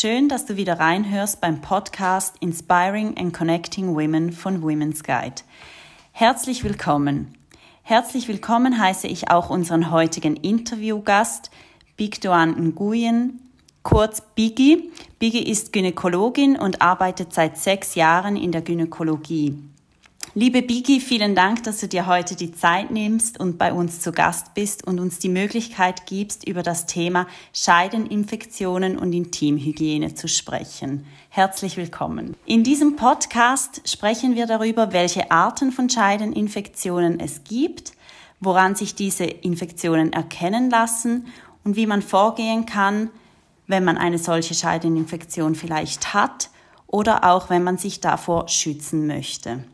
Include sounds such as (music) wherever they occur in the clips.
Schön, dass du wieder reinhörst beim Podcast Inspiring and Connecting Women von Women's Guide. Herzlich willkommen. Herzlich willkommen heiße ich auch unseren heutigen Interviewgast, Bigdoan Nguyen, kurz Biggie. Biggie ist Gynäkologin und arbeitet seit sechs Jahren in der Gynäkologie. Liebe Biggie, vielen Dank, dass du dir heute die Zeit nimmst und bei uns zu Gast bist und uns die Möglichkeit gibst, über das Thema Scheideninfektionen und Intimhygiene zu sprechen. Herzlich willkommen. In diesem Podcast sprechen wir darüber, welche Arten von Scheideninfektionen es gibt, woran sich diese Infektionen erkennen lassen und wie man vorgehen kann, wenn man eine solche Scheideninfektion vielleicht hat oder auch wenn man sich davor schützen möchte.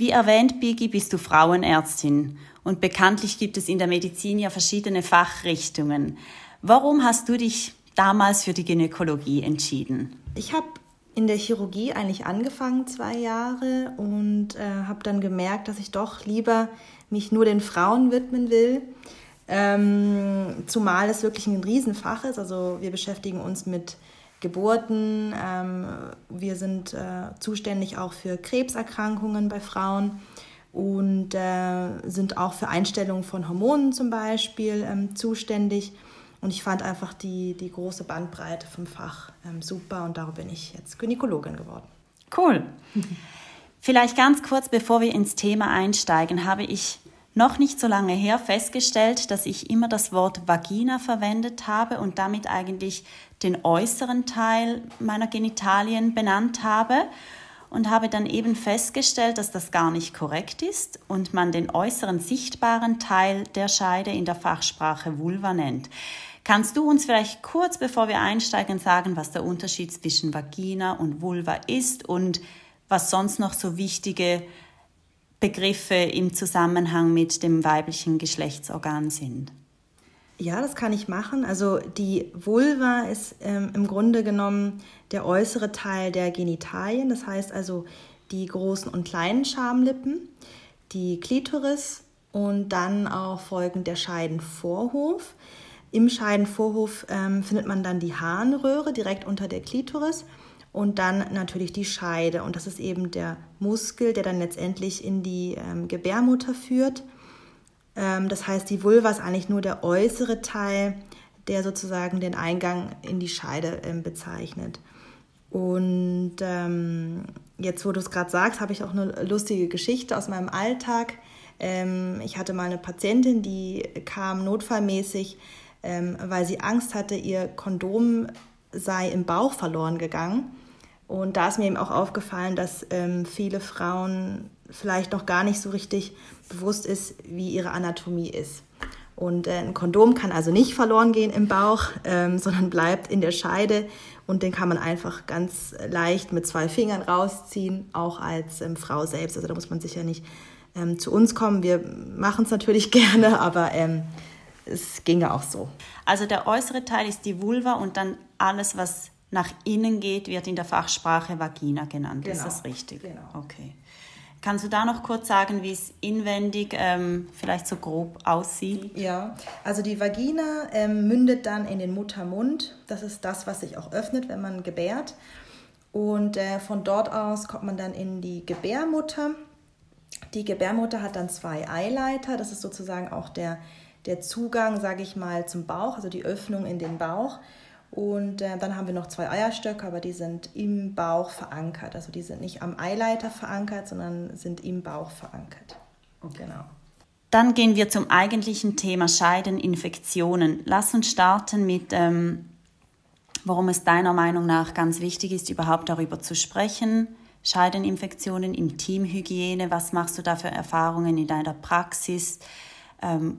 Wie erwähnt, Bigi, bist du Frauenärztin und bekanntlich gibt es in der Medizin ja verschiedene Fachrichtungen. Warum hast du dich damals für die Gynäkologie entschieden? Ich habe in der Chirurgie eigentlich angefangen, zwei Jahre, und äh, habe dann gemerkt, dass ich doch lieber mich nur den Frauen widmen will. Ähm, zumal es wirklich ein Riesenfach ist. Also wir beschäftigen uns mit Geburten. Ähm, wir sind äh, zuständig auch für Krebserkrankungen bei Frauen und äh, sind auch für Einstellungen von Hormonen zum Beispiel ähm, zuständig. Und ich fand einfach die, die große Bandbreite vom Fach ähm, super und darum bin ich jetzt Gynäkologin geworden. Cool. Vielleicht ganz kurz, bevor wir ins Thema einsteigen, habe ich noch nicht so lange her festgestellt, dass ich immer das Wort Vagina verwendet habe und damit eigentlich den äußeren Teil meiner Genitalien benannt habe und habe dann eben festgestellt, dass das gar nicht korrekt ist und man den äußeren sichtbaren Teil der Scheide in der Fachsprache Vulva nennt. Kannst du uns vielleicht kurz, bevor wir einsteigen, sagen, was der Unterschied zwischen Vagina und Vulva ist und was sonst noch so wichtige Begriffe im Zusammenhang mit dem weiblichen Geschlechtsorgan sind? Ja, das kann ich machen. Also die Vulva ist ähm, im Grunde genommen der äußere Teil der Genitalien, das heißt also die großen und kleinen Schamlippen, die Klitoris und dann auch folgend der Scheidenvorhof. Im Scheidenvorhof ähm, findet man dann die Harnröhre direkt unter der Klitoris und dann natürlich die Scheide. Und das ist eben der Muskel, der dann letztendlich in die ähm, Gebärmutter führt. Ähm, das heißt, die Vulva ist eigentlich nur der äußere Teil, der sozusagen den Eingang in die Scheide ähm, bezeichnet. Und ähm, jetzt, wo du es gerade sagst, habe ich auch eine lustige Geschichte aus meinem Alltag. Ähm, ich hatte mal eine Patientin, die kam notfallmäßig, ähm, weil sie Angst hatte, ihr Kondom sei im Bauch verloren gegangen. Und da ist mir eben auch aufgefallen, dass ähm, viele Frauen vielleicht noch gar nicht so richtig bewusst ist, wie ihre Anatomie ist. Und äh, ein Kondom kann also nicht verloren gehen im Bauch, ähm, (laughs) sondern bleibt in der Scheide und den kann man einfach ganz leicht mit zwei Fingern rausziehen, auch als ähm, Frau selbst. Also da muss man sicher nicht ähm, zu uns kommen. Wir machen es natürlich (laughs) gerne, aber ähm, es ginge auch so. Also der äußere Teil ist die Vulva und dann alles, was nach innen geht, wird in der Fachsprache Vagina genannt. Genau. Ist das richtig? Genau. Okay. Kannst du da noch kurz sagen, wie es inwendig ähm, vielleicht so grob aussieht? Ja, also die Vagina ähm, mündet dann in den Muttermund. Das ist das, was sich auch öffnet, wenn man gebärt. Und äh, von dort aus kommt man dann in die Gebärmutter. Die Gebärmutter hat dann zwei Eileiter. Das ist sozusagen auch der, der Zugang, sage ich mal, zum Bauch, also die Öffnung in den Bauch. Und äh, dann haben wir noch zwei Eierstöcke, aber die sind im Bauch verankert. Also die sind nicht am Eileiter verankert, sondern sind im Bauch verankert. Okay. Genau. Dann gehen wir zum eigentlichen Thema Scheideninfektionen. Lass uns starten mit, ähm, warum es deiner Meinung nach ganz wichtig ist, überhaupt darüber zu sprechen. Scheideninfektionen, Intimhygiene, was machst du da für Erfahrungen in deiner Praxis? Ähm,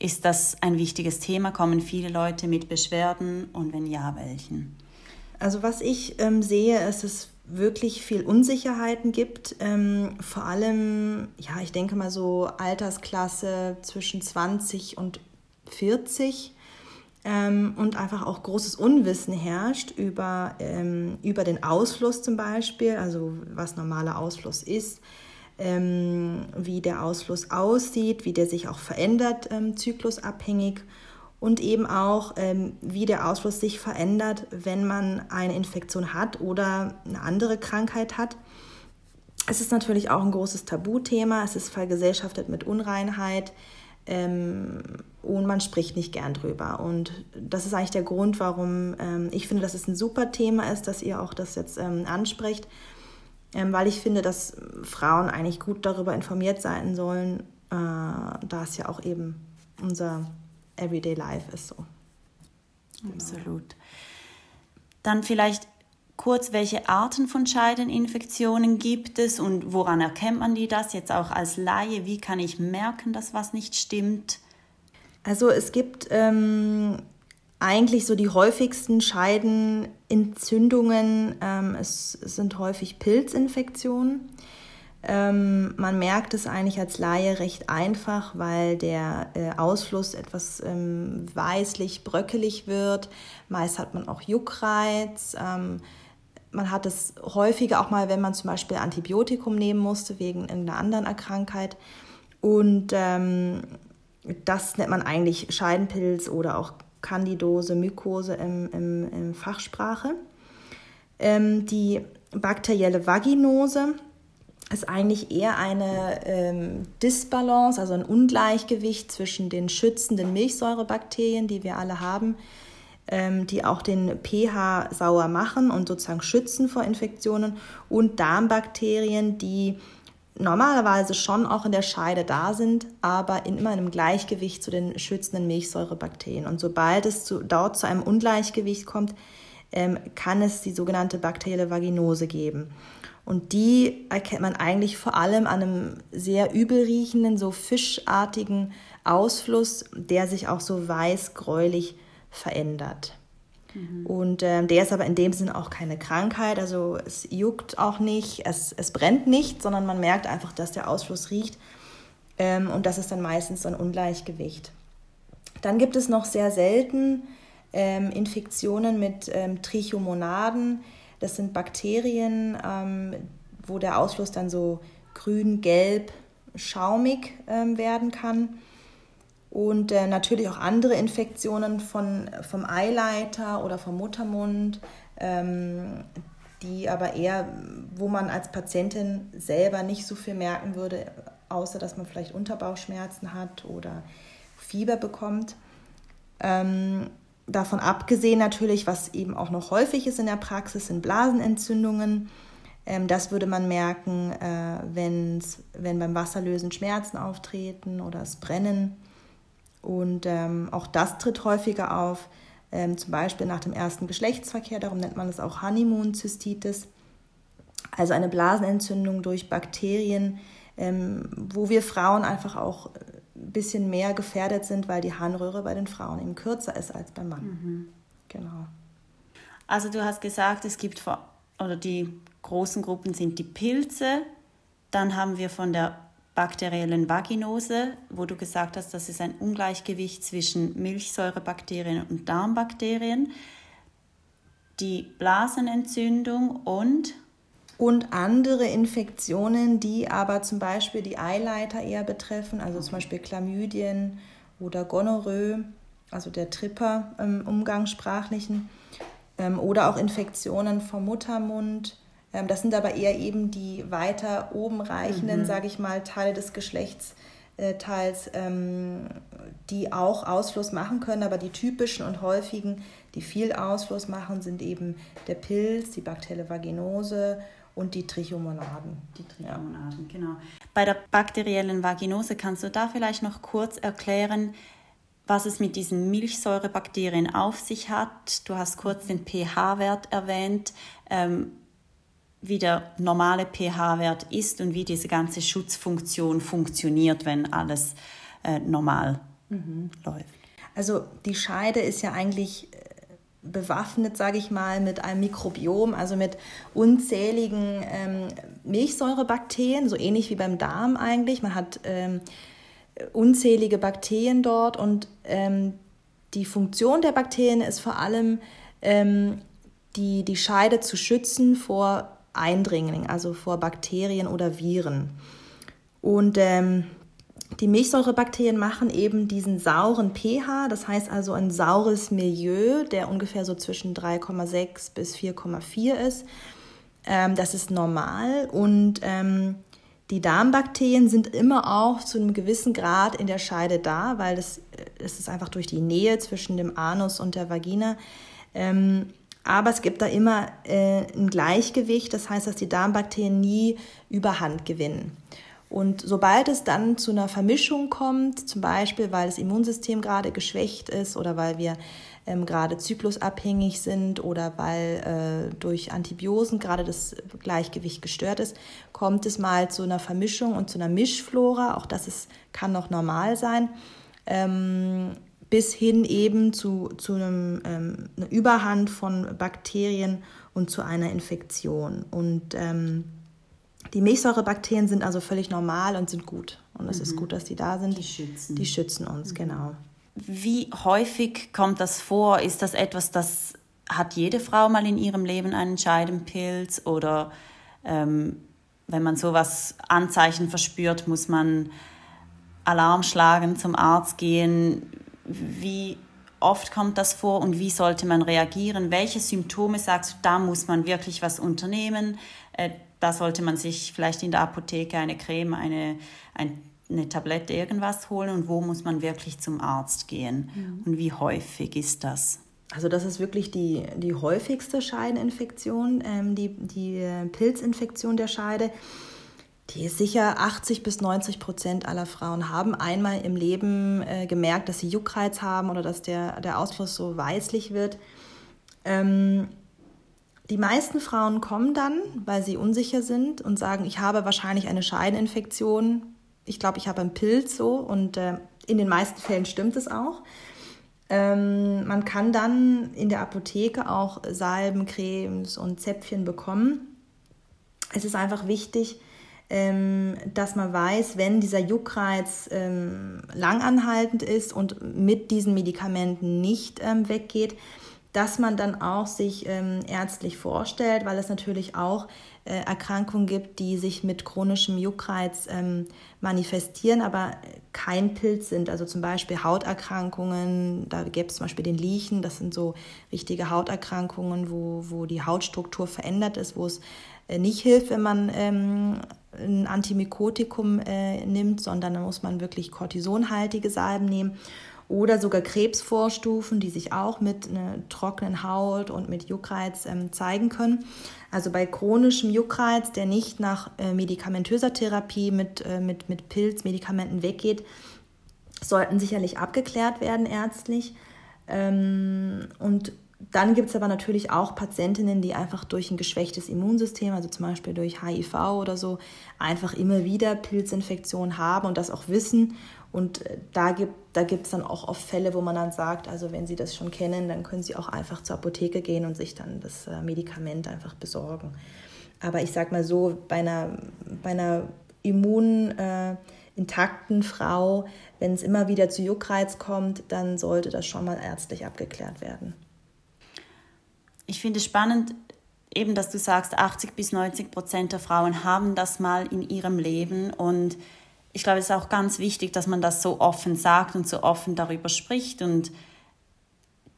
ist das ein wichtiges Thema? Kommen viele Leute mit Beschwerden und wenn ja, welchen? Also was ich ähm, sehe, ist es wirklich viel Unsicherheiten gibt. Ähm, vor allem, ja, ich denke mal so Altersklasse zwischen 20 und 40 ähm, und einfach auch großes Unwissen herrscht über, ähm, über den Ausfluss zum Beispiel, also was normaler Ausfluss ist, ähm, wie der Ausfluss aussieht, wie der sich auch verändert, ähm, zyklusabhängig und eben auch, ähm, wie der Ausfluss sich verändert, wenn man eine Infektion hat oder eine andere Krankheit hat. Es ist natürlich auch ein großes Tabuthema, es ist vergesellschaftet mit Unreinheit ähm, und man spricht nicht gern drüber. Und das ist eigentlich der Grund, warum ähm, ich finde, dass es ein super Thema ist, dass ihr auch das jetzt ähm, ansprecht weil ich finde, dass Frauen eigentlich gut darüber informiert sein sollen, äh, da es ja auch eben unser Everyday Life ist so. Absolut. Dann vielleicht kurz, welche Arten von Scheideninfektionen gibt es und woran erkennt man die das jetzt auch als Laie? Wie kann ich merken, dass was nicht stimmt? Also es gibt ähm, eigentlich so die häufigsten Scheidenentzündungen. Ähm, es, sind häufig Pilzinfektionen. Ähm, man merkt es eigentlich als Laie recht einfach, weil der äh, Ausfluss etwas ähm, weißlich, bröckelig wird. Meist hat man auch Juckreiz. Ähm, man hat es häufiger auch mal, wenn man zum Beispiel Antibiotikum nehmen musste wegen einer anderen Krankheit. Und ähm, das nennt man eigentlich Scheidenpilz oder auch Candidose, Mykose im, im, im Fachsprache. Ähm, die bakterielle Vaginose ist eigentlich eher eine ähm, Disbalance, also ein Ungleichgewicht zwischen den schützenden Milchsäurebakterien, die wir alle haben, ähm, die auch den pH sauer machen und sozusagen schützen vor Infektionen, und Darmbakterien, die normalerweise schon auch in der Scheide da sind, aber in immer einem Gleichgewicht zu den schützenden Milchsäurebakterien. Und sobald es zu, dort zu einem Ungleichgewicht kommt, ähm, kann es die sogenannte bakterielle Vaginose geben. Und die erkennt man eigentlich vor allem an einem sehr übel riechenden, so fischartigen Ausfluss, der sich auch so weiß-gräulich verändert. Mhm. Und ähm, der ist aber in dem Sinne auch keine Krankheit, also es juckt auch nicht, es, es brennt nicht, sondern man merkt einfach, dass der Ausfluss riecht ähm, und das ist dann meistens so ein Ungleichgewicht. Dann gibt es noch sehr selten ähm, Infektionen mit ähm, Trichomonaden. Das sind Bakterien, ähm, wo der Ausfluss dann so grün, gelb, schaumig ähm, werden kann und äh, natürlich auch andere Infektionen von, vom Eileiter oder vom Muttermund, ähm, die aber eher, wo man als Patientin selber nicht so viel merken würde, außer dass man vielleicht Unterbauchschmerzen hat oder Fieber bekommt. Ähm, davon abgesehen natürlich, was eben auch noch häufig ist in der Praxis, sind Blasenentzündungen. Ähm, das würde man merken, äh, wenn beim Wasserlösen Schmerzen auftreten oder es Brennen und ähm, auch das tritt häufiger auf, ähm, zum Beispiel nach dem ersten Geschlechtsverkehr, darum nennt man es auch Honeymoon-Zystitis, also eine Blasenentzündung durch Bakterien, ähm, wo wir Frauen einfach auch ein bisschen mehr gefährdet sind, weil die Harnröhre bei den Frauen eben kürzer ist als beim Mann. Mhm. Genau. Also du hast gesagt, es gibt oder die großen Gruppen sind die Pilze, dann haben wir von der bakteriellen Vaginose, wo du gesagt hast, das ist ein Ungleichgewicht zwischen Milchsäurebakterien und Darmbakterien, die Blasenentzündung und? Und andere Infektionen, die aber zum Beispiel die Eileiter eher betreffen, also zum Beispiel Chlamydien oder Gonorrhoe, also der Tripper im Umgangssprachlichen, ähm, oder auch Infektionen vom Muttermund, ähm, das sind aber eher eben die weiter oben reichenden, mhm. sage ich mal, Teile des Geschlechtsteils, ähm, die auch Ausfluss machen können, aber die typischen und häufigen, die viel Ausfluss machen, sind eben der Pilz, die bakterielle Vaginose und die Trichomonaden. Die Trichomonaden, ja. genau. Bei der bakteriellen Vaginose kannst du da vielleicht noch kurz erklären, was es mit diesen Milchsäurebakterien auf sich hat. Du hast kurz den pH-Wert erwähnt. Ähm, wie der normale pH-Wert ist und wie diese ganze Schutzfunktion funktioniert, wenn alles äh, normal mhm. läuft. Also die Scheide ist ja eigentlich äh, bewaffnet, sage ich mal, mit einem Mikrobiom, also mit unzähligen ähm, Milchsäurebakterien, so ähnlich wie beim Darm eigentlich. Man hat ähm, unzählige Bakterien dort und ähm, die Funktion der Bakterien ist vor allem, ähm, die, die Scheide zu schützen vor Eindringlingen, also vor Bakterien oder Viren. Und ähm, die Milchsäurebakterien machen eben diesen sauren pH, das heißt also ein saures Milieu, der ungefähr so zwischen 3,6 bis 4,4 ist. Ähm, das ist normal und ähm, die Darmbakterien sind immer auch zu einem gewissen Grad in der Scheide da, weil das, äh, das ist einfach durch die Nähe zwischen dem Anus und der Vagina. Ähm, aber es gibt da immer äh, ein Gleichgewicht, das heißt, dass die Darmbakterien nie Überhand gewinnen. Und sobald es dann zu einer Vermischung kommt, zum Beispiel weil das Immunsystem gerade geschwächt ist oder weil wir ähm, gerade zyklusabhängig sind oder weil äh, durch Antibiosen gerade das Gleichgewicht gestört ist, kommt es mal zu einer Vermischung und zu einer Mischflora. Auch das ist, kann noch normal sein. Ähm, bis hin eben zu, zu einem, ähm, einer Überhand von Bakterien und zu einer Infektion. Und ähm, die Milchsäurebakterien sind also völlig normal und sind gut. Und es mhm. ist gut, dass die da sind. Die schützen. Die schützen uns, mhm. genau. Wie häufig kommt das vor? Ist das etwas, das hat jede Frau mal in ihrem Leben einen Scheidenpilz? Oder ähm, wenn man sowas Anzeichen verspürt, muss man Alarm schlagen, zum Arzt gehen? Wie oft kommt das vor und wie sollte man reagieren? Welche Symptome sagst du, da muss man wirklich was unternehmen? Äh, da sollte man sich vielleicht in der Apotheke eine Creme, eine, eine Tablette, irgendwas holen und wo muss man wirklich zum Arzt gehen mhm. und wie häufig ist das? Also das ist wirklich die, die häufigste Scheideninfektion, ähm, die, die äh, Pilzinfektion der Scheide. Die ist sicher 80 bis 90 Prozent aller Frauen haben einmal im Leben äh, gemerkt, dass sie Juckreiz haben oder dass der, der Ausfluss so weißlich wird. Ähm, die meisten Frauen kommen dann, weil sie unsicher sind und sagen, ich habe wahrscheinlich eine Scheideninfektion. Ich glaube, ich habe einen Pilz so und äh, in den meisten Fällen stimmt es auch. Ähm, man kann dann in der Apotheke auch Salben, Cremes und Zäpfchen bekommen. Es ist einfach wichtig, dass man weiß, wenn dieser Juckreiz ähm, langanhaltend ist und mit diesen Medikamenten nicht ähm, weggeht, dass man dann auch sich ähm, ärztlich vorstellt, weil es natürlich auch äh, Erkrankungen gibt, die sich mit chronischem Juckreiz ähm, manifestieren, aber kein Pilz sind. Also zum Beispiel Hauterkrankungen, da gäbe es zum Beispiel den Liechen, das sind so richtige Hauterkrankungen, wo, wo die Hautstruktur verändert ist, wo es äh, nicht hilft, wenn man ähm, ein Antimykotikum äh, nimmt, sondern da muss man wirklich kortisonhaltige Salben nehmen oder sogar Krebsvorstufen, die sich auch mit einer trockenen Haut und mit Juckreiz ähm, zeigen können. Also bei chronischem Juckreiz, der nicht nach äh, medikamentöser Therapie mit, äh, mit, mit Pilzmedikamenten weggeht, sollten sicherlich abgeklärt werden ärztlich. Ähm, und dann gibt es aber natürlich auch Patientinnen, die einfach durch ein geschwächtes Immunsystem, also zum Beispiel durch HIV oder so, einfach immer wieder Pilzinfektionen haben und das auch wissen und äh, da gibt da es dann auch oft Fälle, wo man dann sagt, also wenn Sie das schon kennen, dann können Sie auch einfach zur Apotheke gehen und sich dann das äh, Medikament einfach besorgen. Aber ich sage mal so, bei einer, bei einer immunintakten äh, Frau, wenn es immer wieder zu Juckreiz kommt, dann sollte das schon mal ärztlich abgeklärt werden. Ich finde es spannend, eben, dass du sagst, 80 bis 90 Prozent der Frauen haben das mal in ihrem Leben und ich glaube, es ist auch ganz wichtig, dass man das so offen sagt und so offen darüber spricht und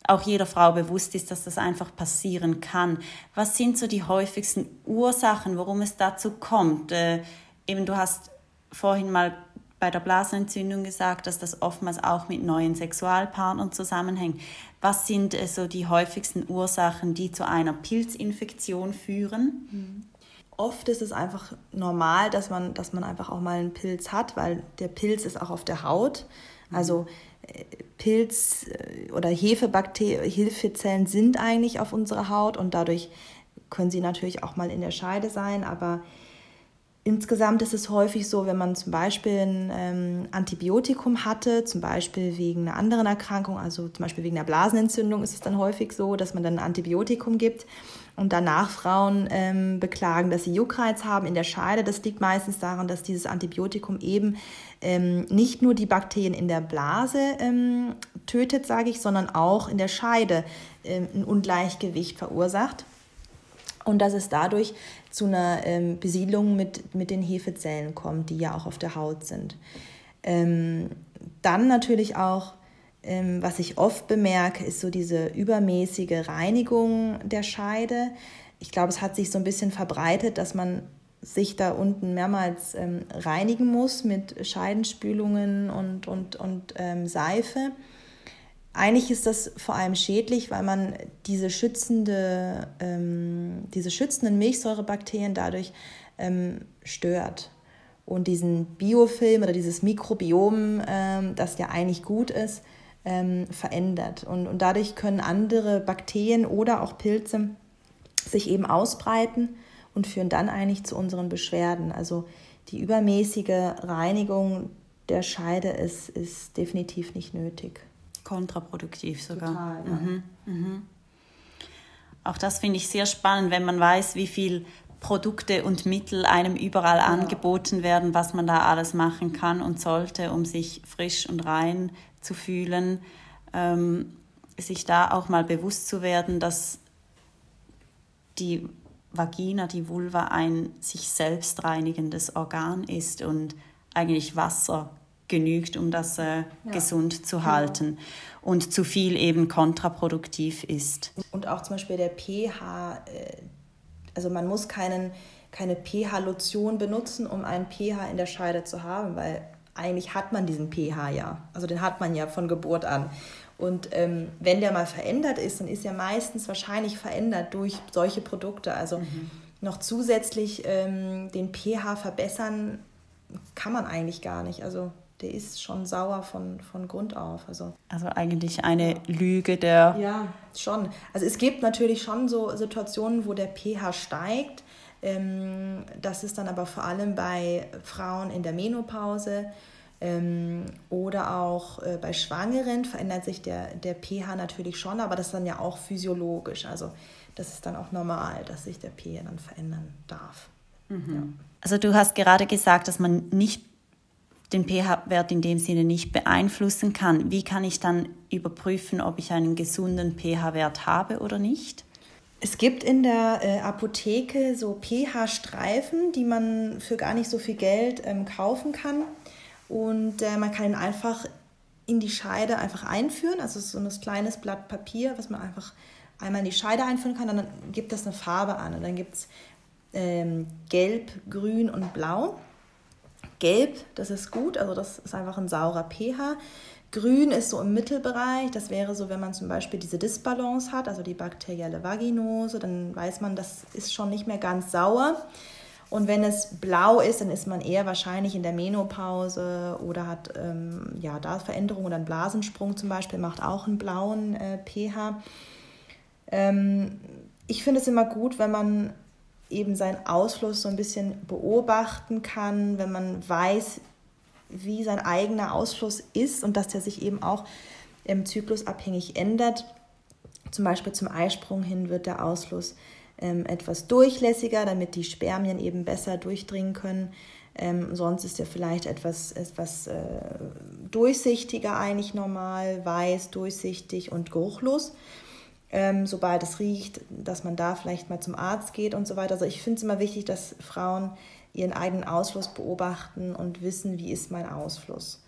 auch jeder Frau bewusst ist, dass das einfach passieren kann. Was sind so die häufigsten Ursachen, warum es dazu kommt? Äh, eben du hast vorhin mal bei der Blasenentzündung gesagt, dass das oftmals auch mit neuen Sexualpartnern zusammenhängt. Was sind äh, so die häufigsten Ursachen, die zu einer Pilzinfektion führen? Mhm oft ist es einfach normal, dass man, dass man einfach auch mal einen Pilz hat, weil der Pilz ist auch auf der Haut. Mhm. Also äh, Pilz äh, oder Hefebakterien, Hefezellen sind eigentlich auf unserer Haut und dadurch können sie natürlich auch mal in der Scheide sein, aber Insgesamt ist es häufig so, wenn man zum Beispiel ein ähm, Antibiotikum hatte, zum Beispiel wegen einer anderen Erkrankung, also zum Beispiel wegen einer Blasenentzündung ist es dann häufig so, dass man dann ein Antibiotikum gibt und danach Frauen ähm, beklagen, dass sie Juckreiz haben in der Scheide. Das liegt meistens daran, dass dieses Antibiotikum eben ähm, nicht nur die Bakterien in der Blase ähm, tötet, sage ich, sondern auch in der Scheide ähm, ein Ungleichgewicht verursacht und dass es dadurch zu einer ähm, Besiedlung mit, mit den Hefezellen kommt, die ja auch auf der Haut sind. Ähm, dann natürlich auch, ähm, was ich oft bemerke, ist so diese übermäßige Reinigung der Scheide. Ich glaube, es hat sich so ein bisschen verbreitet, dass man sich da unten mehrmals ähm, reinigen muss mit Scheidenspülungen und, und, und ähm, Seife. Eigentlich ist das vor allem schädlich, weil man diese, schützende, ähm, diese schützenden Milchsäurebakterien dadurch ähm, stört. Und diesen Biofilm oder dieses Mikrobiom, ähm, das ja eigentlich gut ist, ähm, verändert. Und, und dadurch können andere Bakterien oder auch Pilze sich eben ausbreiten und führen dann eigentlich zu unseren Beschwerden. Also die übermäßige Reinigung der Scheide ist, ist definitiv nicht nötig kontraproduktiv sogar. Total, ja. mhm, mhm. Auch das finde ich sehr spannend, wenn man weiß, wie viel Produkte und Mittel einem überall ja. angeboten werden, was man da alles machen kann und sollte, um sich frisch und rein zu fühlen. Ähm, sich da auch mal bewusst zu werden, dass die Vagina, die Vulva ein sich selbst reinigendes Organ ist und eigentlich Wasser genügt, um das äh, ja. gesund zu halten und zu viel eben kontraproduktiv ist. Und auch zum Beispiel der pH, äh, also man muss keinen, keine pH-Lotion benutzen, um einen pH in der Scheide zu haben, weil eigentlich hat man diesen pH ja. Also den hat man ja von Geburt an. Und ähm, wenn der mal verändert ist, dann ist er meistens wahrscheinlich verändert durch solche Produkte. Also mhm. noch zusätzlich ähm, den pH verbessern kann man eigentlich gar nicht. Also der ist schon sauer von, von Grund auf. Also, also eigentlich eine Lüge der. Ja, schon. Also es gibt natürlich schon so Situationen, wo der pH steigt. Ähm, das ist dann aber vor allem bei Frauen in der Menopause ähm, oder auch äh, bei Schwangeren verändert sich der, der pH natürlich schon, aber das ist dann ja auch physiologisch. Also das ist dann auch normal, dass sich der pH dann verändern darf. Mhm. Ja. Also du hast gerade gesagt, dass man nicht den pH-Wert in dem Sinne nicht beeinflussen kann, wie kann ich dann überprüfen, ob ich einen gesunden pH-Wert habe oder nicht? Es gibt in der äh, Apotheke so pH-Streifen, die man für gar nicht so viel Geld ähm, kaufen kann. Und äh, man kann ihn einfach in die Scheide einfach einführen. Also so ein kleines Blatt Papier, was man einfach einmal in die Scheide einführen kann. Dann gibt das eine Farbe an. Und dann gibt es ähm, Gelb, Grün und Blau. Gelb, das ist gut, also das ist einfach ein saurer pH. Grün ist so im Mittelbereich, das wäre so, wenn man zum Beispiel diese Disbalance hat, also die bakterielle Vaginose, dann weiß man, das ist schon nicht mehr ganz sauer. Und wenn es blau ist, dann ist man eher wahrscheinlich in der Menopause oder hat ähm, ja, da Veränderungen oder einen Blasensprung zum Beispiel, macht auch einen blauen äh, pH. Ähm, ich finde es immer gut, wenn man eben seinen Ausfluss so ein bisschen beobachten kann, wenn man weiß, wie sein eigener Ausfluss ist und dass der sich eben auch im Zyklus abhängig ändert. Zum Beispiel zum Eisprung hin wird der Ausfluss ähm, etwas durchlässiger, damit die Spermien eben besser durchdringen können. Ähm, sonst ist er vielleicht etwas, etwas äh, durchsichtiger eigentlich normal, weiß, durchsichtig und geruchlos ähm, sobald es riecht, dass man da vielleicht mal zum Arzt geht und so weiter. Also ich finde es immer wichtig, dass Frauen ihren eigenen Ausfluss beobachten und wissen, wie ist mein Ausfluss.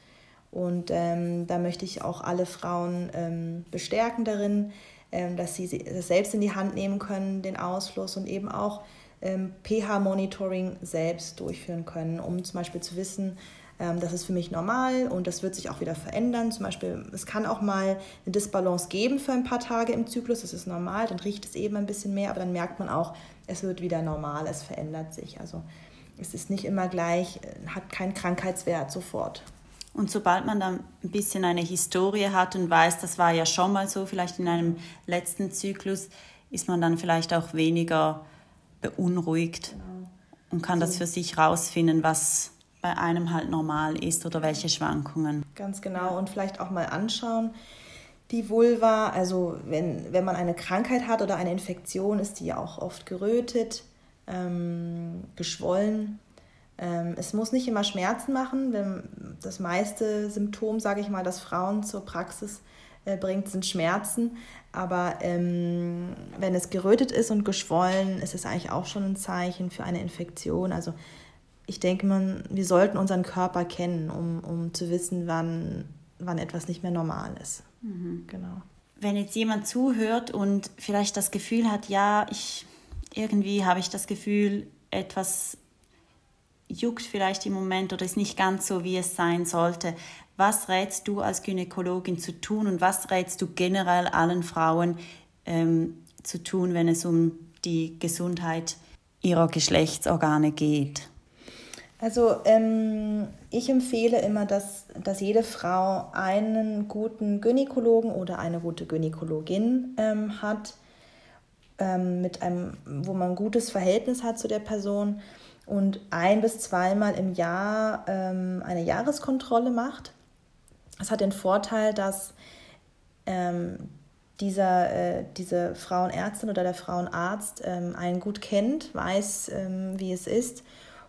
Und ähm, da möchte ich auch alle Frauen ähm, bestärken darin, ähm, dass sie das selbst in die Hand nehmen können, den Ausfluss und eben auch ähm, pH-Monitoring selbst durchführen können, um zum Beispiel zu wissen, das ist für mich normal und das wird sich auch wieder verändern. Zum Beispiel, es kann auch mal eine Disbalance geben für ein paar Tage im Zyklus, das ist normal, dann riecht es eben ein bisschen mehr, aber dann merkt man auch, es wird wieder normal, es verändert sich. Also es ist nicht immer gleich, äh, hat keinen Krankheitswert sofort. Und sobald man dann ein bisschen eine Historie hat und weiß, das war ja schon mal so, vielleicht in einem letzten Zyklus, ist man dann vielleicht auch weniger beunruhigt. Genau und kann so. das für sich rausfinden, was bei einem halt normal ist oder welche Schwankungen. Ganz genau und vielleicht auch mal anschauen. Die Vulva, also wenn, wenn man eine Krankheit hat oder eine Infektion, ist die ja auch oft gerötet, ähm, geschwollen. Ähm, es muss nicht immer Schmerzen machen. Wenn das meiste Symptom, sage ich mal, das Frauen zur Praxis äh, bringt, sind Schmerzen. Aber ähm, wenn es gerötet ist und geschwollen, ist es eigentlich auch schon ein Zeichen für eine Infektion. Also ich denke, man, wir sollten unseren Körper kennen, um, um zu wissen, wann, wann etwas nicht mehr normal ist. Mhm. Genau. Wenn jetzt jemand zuhört und vielleicht das Gefühl hat, ja, ich irgendwie habe ich das Gefühl, etwas juckt vielleicht im Moment oder ist nicht ganz so, wie es sein sollte. Was rätst du als Gynäkologin zu tun und was rätst du generell allen Frauen ähm, zu tun, wenn es um die Gesundheit ihrer Geschlechtsorgane geht? Also ähm, ich empfehle immer, dass, dass jede Frau einen guten Gynäkologen oder eine gute Gynäkologin ähm, hat, ähm, mit einem, wo man ein gutes Verhältnis hat zu der Person und ein bis zweimal im Jahr ähm, eine Jahreskontrolle macht. Das hat den Vorteil, dass ähm, dieser, äh, diese Frauenärztin oder der Frauenarzt ähm, einen gut kennt, weiß, wie es ist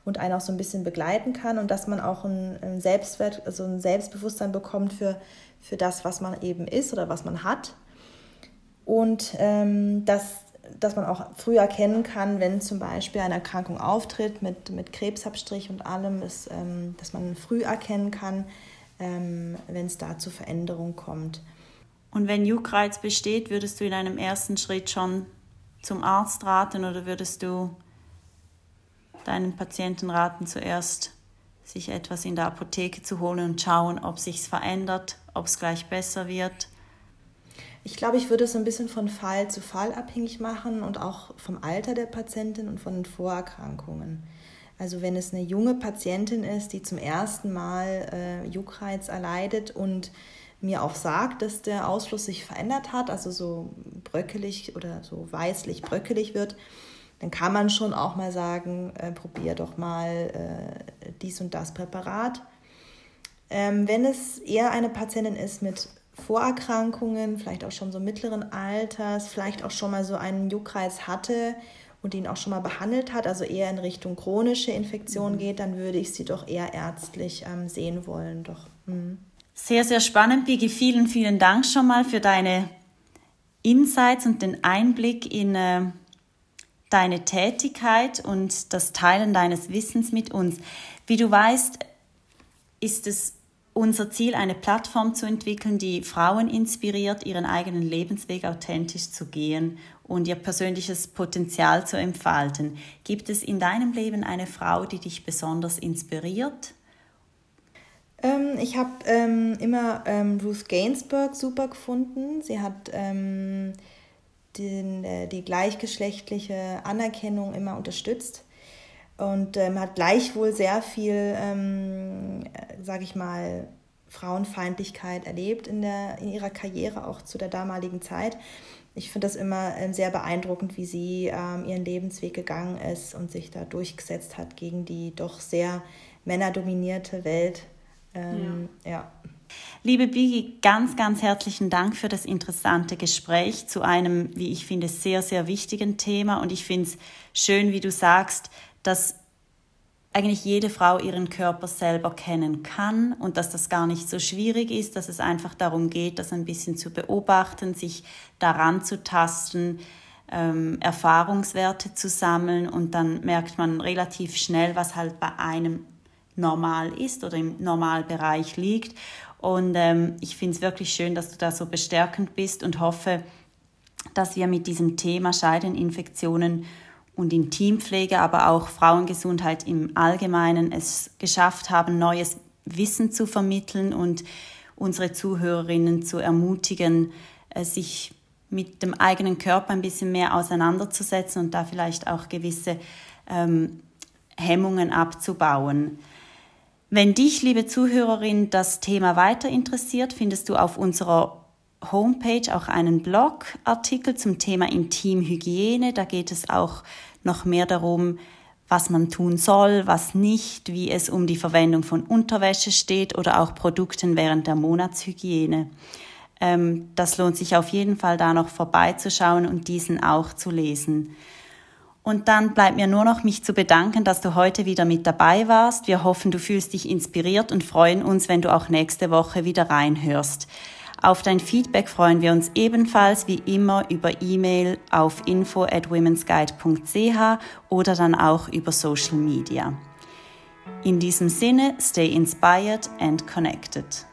und einen auch so ein bisschen begleiten kann und dass man auch ein, Selbstwert, also ein Selbstbewusstsein bekommt für, für das, was man eben ist oder was man hat. Und ähm, dass, dass man auch früh erkennen kann, wenn zum Beispiel eine Erkrankung auftritt mit, mit Krebsabstrich und allem, ist, ähm, dass man früh erkennen kann, ähm, wenn es da zu Veränderungen kommt. Und wenn Juckreiz besteht, würdest du in einem ersten Schritt schon zum Arzt raten oder würdest du deinen Patienten raten, zuerst sich etwas in der Apotheke zu holen und schauen, ob sich's verändert, ob es gleich besser wird? Ich glaube, ich würde es ein bisschen von Fall zu Fall abhängig machen und auch vom Alter der Patientin und von den Vorerkrankungen. Also wenn es eine junge Patientin ist, die zum ersten Mal äh, Juckreiz erleidet und mir auch sagt, dass der Ausfluss sich verändert hat, also so bröckelig oder so weißlich bröckelig wird, dann kann man schon auch mal sagen, äh, probier doch mal äh, dies und das Präparat. Ähm, wenn es eher eine Patientin ist mit Vorerkrankungen, vielleicht auch schon so mittleren Alters, vielleicht auch schon mal so einen Juckreiz hatte und ihn auch schon mal behandelt hat, also eher in Richtung chronische Infektion mhm. geht, dann würde ich sie doch eher ärztlich ähm, sehen wollen. Doch. Mhm. Sehr, sehr spannend, Bigi. Vielen, vielen Dank schon mal für deine Insights und den Einblick in äh, deine Tätigkeit und das Teilen deines Wissens mit uns. Wie du weißt, ist es unser Ziel, eine Plattform zu entwickeln, die Frauen inspiriert, ihren eigenen Lebensweg authentisch zu gehen und ihr persönliches Potenzial zu entfalten. Gibt es in deinem Leben eine Frau, die dich besonders inspiriert? Ähm, ich habe ähm, immer ähm, Ruth Gainsbourg super gefunden. Sie hat ähm, den, äh, die gleichgeschlechtliche Anerkennung immer unterstützt und ähm, hat gleichwohl sehr viel, ähm, sage ich mal, Frauenfeindlichkeit erlebt in, der, in ihrer Karriere, auch zu der damaligen Zeit. Ich finde das immer ähm, sehr beeindruckend, wie sie ähm, ihren Lebensweg gegangen ist und sich da durchgesetzt hat gegen die doch sehr männerdominierte Welt. Ähm, ja. ja. Liebe Bigi, ganz, ganz herzlichen Dank für das interessante Gespräch zu einem, wie ich finde, sehr, sehr wichtigen Thema. Und ich finde es schön, wie du sagst, dass eigentlich jede Frau ihren Körper selber kennen kann und dass das gar nicht so schwierig ist, dass es einfach darum geht, das ein bisschen zu beobachten, sich daran zu tasten, ähm, Erfahrungswerte zu sammeln und dann merkt man relativ schnell, was halt bei einem normal ist oder im Normalbereich liegt. Und ähm, ich finde es wirklich schön, dass du da so bestärkend bist und hoffe, dass wir mit diesem Thema Scheideninfektionen und Intimpflege, aber auch Frauengesundheit im Allgemeinen es geschafft haben, neues Wissen zu vermitteln und unsere Zuhörerinnen zu ermutigen, äh, sich mit dem eigenen Körper ein bisschen mehr auseinanderzusetzen und da vielleicht auch gewisse ähm, Hemmungen abzubauen. Wenn dich, liebe Zuhörerin, das Thema weiter interessiert, findest du auf unserer Homepage auch einen Blogartikel zum Thema Intimhygiene. Da geht es auch noch mehr darum, was man tun soll, was nicht, wie es um die Verwendung von Unterwäsche steht oder auch Produkten während der Monatshygiene. Ähm, das lohnt sich auf jeden Fall da noch vorbeizuschauen und diesen auch zu lesen. Und dann bleibt mir nur noch mich zu bedanken, dass du heute wieder mit dabei warst. Wir hoffen, du fühlst dich inspiriert und freuen uns, wenn du auch nächste Woche wieder reinhörst. Auf dein Feedback freuen wir uns ebenfalls wie immer über E-Mail auf info at womensguide.ch oder dann auch über Social Media. In diesem Sinne, stay inspired and connected.